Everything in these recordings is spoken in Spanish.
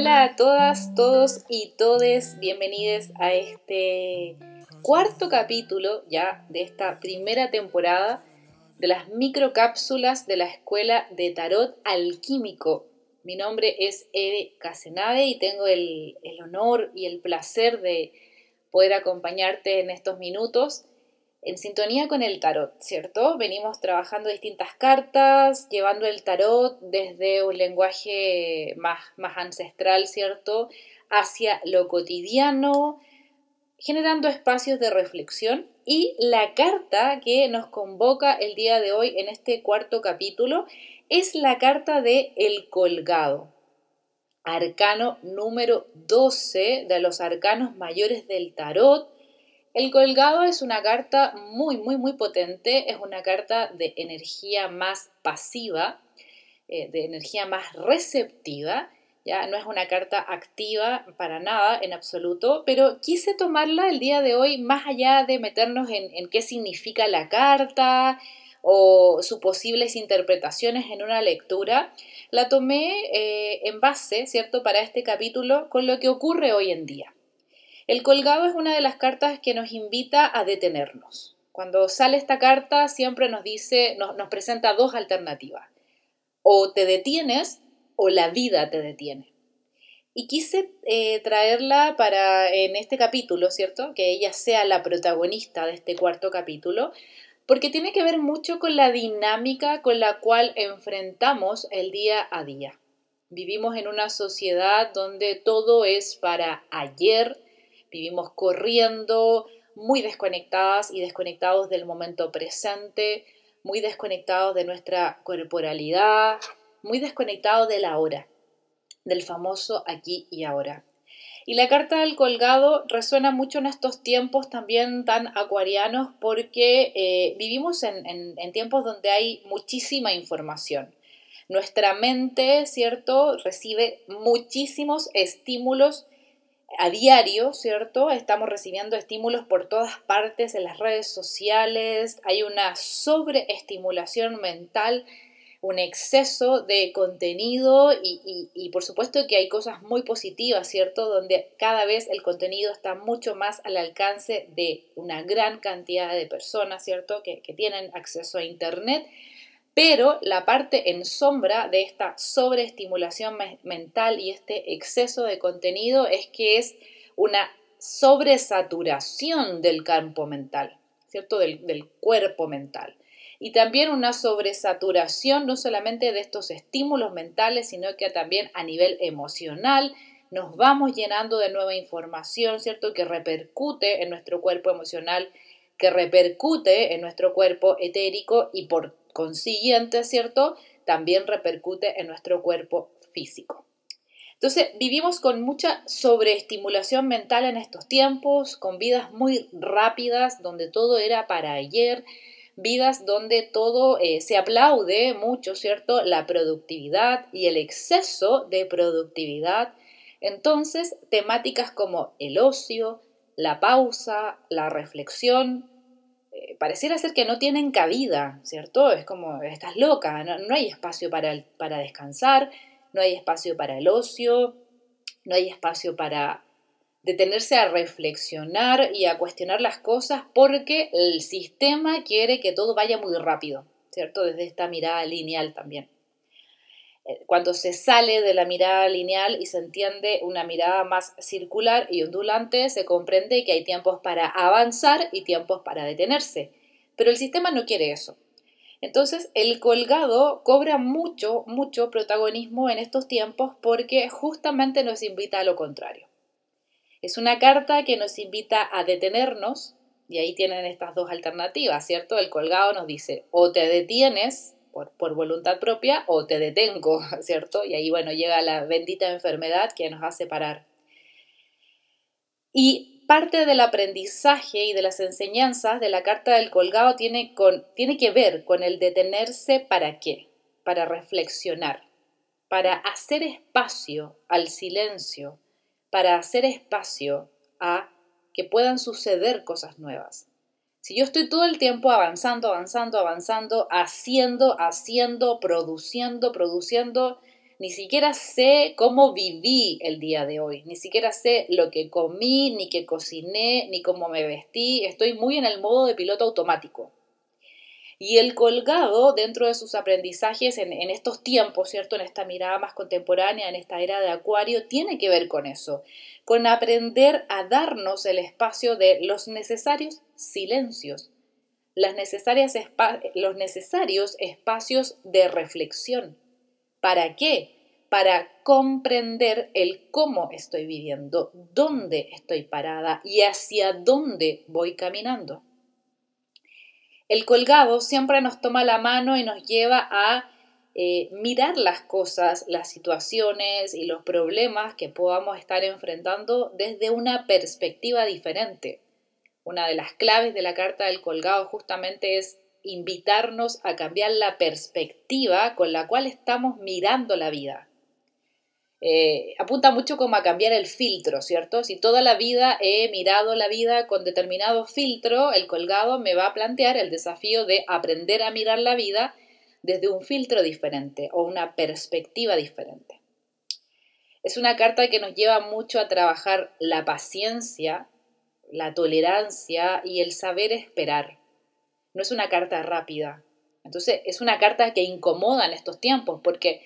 Hola a todas, todos y todes, bienvenidos a este cuarto capítulo ya de esta primera temporada de las microcápsulas de la Escuela de Tarot Alquímico. Mi nombre es Ede Casenave y tengo el, el honor y el placer de poder acompañarte en estos minutos en sintonía con el tarot, ¿cierto? Venimos trabajando distintas cartas, llevando el tarot desde un lenguaje más, más ancestral, ¿cierto? Hacia lo cotidiano, generando espacios de reflexión. Y la carta que nos convoca el día de hoy en este cuarto capítulo es la carta de El Colgado, arcano número 12 de los arcanos mayores del tarot el colgado es una carta muy, muy, muy potente, es una carta de energía más pasiva, eh, de energía más receptiva, ya no es una carta activa para nada en absoluto, pero quise tomarla el día de hoy más allá de meternos en, qué significa la carta o sus posibles interpretaciones en una lectura, la tomé eh, en base, ¿cierto?, para este capítulo con lo que ocurre hoy en día. El colgado es una de las cartas que nos invita a detenernos. Cuando sale esta carta siempre nos dice, nos, presenta dos alternativas. O te detienes o la vida te detiene. Y quise eh, traerla para en este capítulo, ¿cierto? Que ella sea la protagonista de este cuarto capítulo, porque tiene que ver mucho con la dinámica con la cual enfrentamos el día a día. Vivimos en una sociedad donde todo es para ayer, vivimos corriendo, muy desconectadas y desconectados del momento presente, muy desconectados de nuestra corporalidad, muy desconectados de la hora, del famoso aquí y ahora. Y la carta del colgado resuena mucho en estos tiempos también tan acuarianos porque eh, vivimos en, en tiempos donde hay muchísima información. Nuestra mente, ¿cierto?, recibe muchísimos estímulos a diario, ¿cierto? Estamos recibiendo estímulos por todas partes en las redes sociales, hay una sobreestimulación mental, un exceso de contenido y, y, por supuesto que hay cosas muy positivas, ¿cierto? Donde cada vez el contenido está mucho más al alcance de una gran cantidad de personas, ¿cierto? Que, que tienen acceso a Internet pero la parte en sombra de esta sobreestimulación mental y este exceso de contenido es que es una sobresaturación del campo mental, ¿cierto? Del, cuerpo mental. Y también una sobresaturación no solamente de estos estímulos mentales, sino que también a nivel emocional, nos vamos llenando de nueva información, ¿cierto? Que repercute en nuestro cuerpo emocional, que repercute en nuestro cuerpo etérico y por consiguiente, ¿cierto? También repercute en nuestro cuerpo físico. Entonces, vivimos con mucha sobreestimulación mental en estos tiempos, con vidas muy rápidas, donde todo era para ayer, vidas donde todo eh, se aplaude mucho, ¿cierto? La productividad y el exceso de productividad. Entonces, temáticas como el ocio, la pausa, la reflexión, pareciera ser que no tienen cabida, ¿cierto? Es como, estás loca, no, hay espacio para, para descansar, no hay espacio para el ocio, no hay espacio para detenerse a reflexionar y a cuestionar las cosas porque el sistema quiere que todo vaya muy rápido, ¿cierto? Desde esta mirada lineal también. Eh, cuando se sale de la mirada lineal y se entiende una mirada más circular y ondulante, se comprende que hay tiempos para avanzar y tiempos para detenerse. Pero el sistema no quiere eso. Entonces, el colgado cobra mucho, mucho protagonismo en estos tiempos porque justamente nos invita a lo contrario. Es una carta que nos invita a detenernos, y ahí tienen estas dos alternativas, ¿cierto? El colgado nos dice, o te detienes por, voluntad propia o te detengo, ¿cierto? Y ahí, bueno, llega la bendita enfermedad que nos hace parar. Y parte del aprendizaje y de las enseñanzas de la carta del colgado tiene, con, tiene que ver con el detenerse para qué, para reflexionar, para hacer espacio al silencio, para hacer espacio a que puedan suceder cosas nuevas. Si yo estoy todo el tiempo avanzando, avanzando, avanzando, haciendo, haciendo, produciendo, produciendo, ni siquiera sé cómo viví el día de hoy, ni siquiera sé lo que comí, ni qué cociné, ni cómo me vestí, estoy muy en el modo de piloto automático. Y el colgado, dentro de sus aprendizajes en, estos tiempos, ¿cierto? En esta mirada más contemporánea, en esta era de Acuario, tiene que ver con eso, con aprender a darnos el espacio de los necesarios silencios, las necesarias los necesarios espacios de reflexión ¿Para qué? Para comprender el cómo estoy viviendo, dónde estoy parada y hacia dónde voy caminando. El colgado siempre nos toma la mano y nos lleva a eh, mirar las cosas, las situaciones y los problemas que podamos estar enfrentando desde una perspectiva diferente. Una de las claves de la carta del colgado justamente es invitarnos a cambiar la perspectiva con la cual estamos mirando la vida. Eh, apunta mucho como a cambiar el filtro, ¿cierto? Si toda la vida he mirado la vida con determinado filtro, el colgado me va a plantear el desafío de aprender a mirar la vida desde un filtro diferente o una perspectiva diferente. Es una carta que nos lleva mucho a trabajar la paciencia, la tolerancia y el saber esperar no es una carta rápida. Entonces es una carta que incomoda en estos tiempos, porque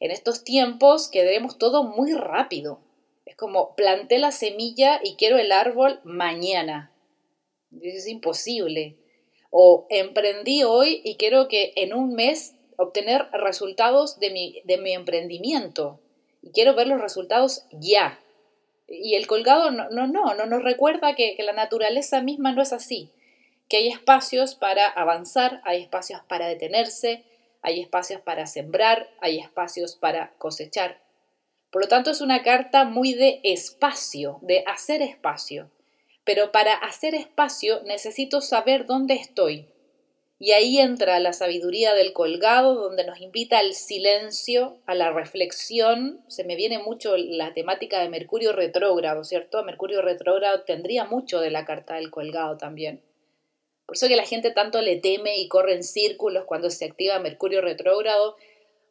en estos tiempos queremos todo muy rápido. Es como planté la semilla y quiero el árbol mañana. Es imposible. O emprendí hoy y quiero que en un mes obtener resultados de mi, de mi emprendimiento. Y quiero ver los resultados ya. Y el colgado no, no, no, no nos recuerda que, que la naturaleza misma no es así que hay espacios para avanzar, hay espacios para detenerse, hay espacios para sembrar, hay espacios para cosechar. Por lo tanto, es una carta muy de espacio, de hacer espacio. Pero para hacer espacio necesito saber dónde estoy. Y ahí entra la sabiduría del colgado, donde nos invita al silencio, a la reflexión. Se me viene mucho la temática de Mercurio retrógrado, ¿cierto? Mercurio retrógrado tendría mucho de la carta del colgado también. Por eso que la gente tanto le teme y corre en círculos cuando se activa Mercurio retrógrado,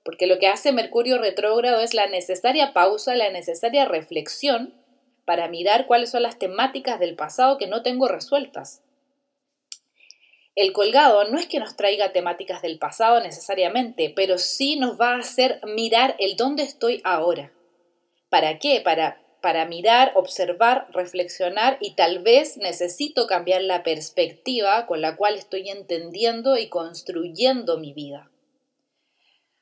porque lo que hace Mercurio retrógrado es la necesaria pausa, la necesaria reflexión para mirar cuáles son las temáticas del pasado que no tengo resueltas. El colgado no es que nos traiga temáticas del pasado necesariamente, pero sí nos va a hacer mirar el dónde estoy ahora. ¿Para qué? Para para mirar, observar, reflexionar y tal vez necesito cambiar la perspectiva con la cual estoy entendiendo y construyendo mi vida.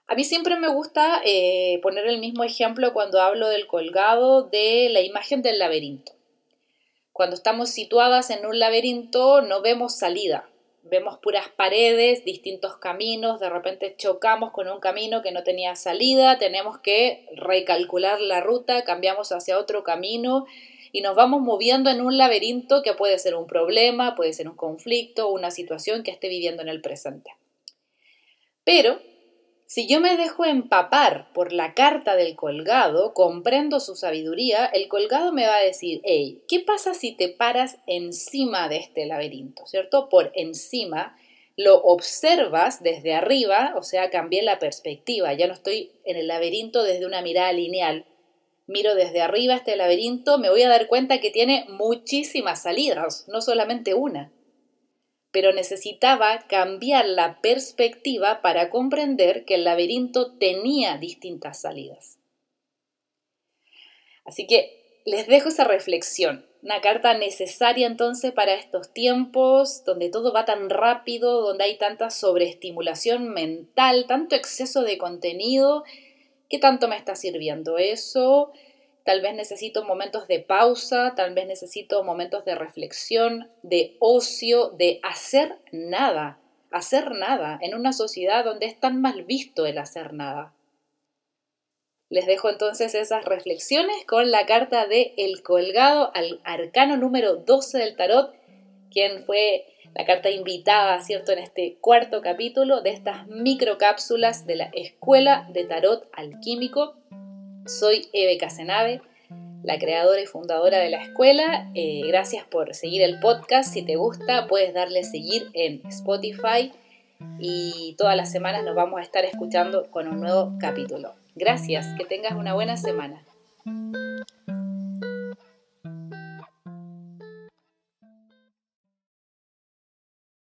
A mí siempre me gusta eh, poner el mismo ejemplo cuando hablo del colgado de la imagen del laberinto. Cuando estamos situadas en un laberinto no vemos salida, vemos puras paredes, distintos caminos, de repente chocamos con un camino que no tenía salida, tenemos que recalcular la ruta, cambiamos hacia otro camino y nos vamos moviendo en un laberinto que puede ser un problema, puede ser un conflicto, una situación que esté viviendo en el presente. Pero si yo me dejo empapar por la carta del colgado, comprendo su sabiduría, el colgado me va a decir, hey, ¿qué pasa si te paras encima de este laberinto? ¿Cierto? Por encima, lo observas desde arriba, o sea, cambié la perspectiva, ya no estoy en el laberinto desde una mirada lineal. Miro desde arriba este laberinto, me voy a dar cuenta que tiene muchísimas salidas, no solamente una pero necesitaba cambiar la perspectiva para comprender que el laberinto tenía distintas salidas. Así que les dejo esa reflexión, una carta necesaria entonces para estos tiempos donde todo va tan rápido, donde hay tanta sobreestimulación mental, tanto exceso de contenido. ¿Qué tanto me está sirviendo eso? Tal vez necesito momentos de pausa, tal vez necesito momentos de reflexión, de ocio, de hacer nada, hacer nada en una sociedad donde es tan mal visto el hacer nada. Les dejo entonces esas reflexiones con la carta de El Colgado al arcano número 12 del tarot, quien fue la carta invitada, ¿cierto?, en este cuarto capítulo de estas microcápsulas de la Escuela de Tarot Alquímico soy Eve Casenave, la creadora y fundadora de la escuela. Eh, gracias por seguir el podcast. Si te gusta, puedes darle seguir en Spotify y todas las semanas nos vamos a estar escuchando con un nuevo capítulo. Gracias, que tengas una buena semana.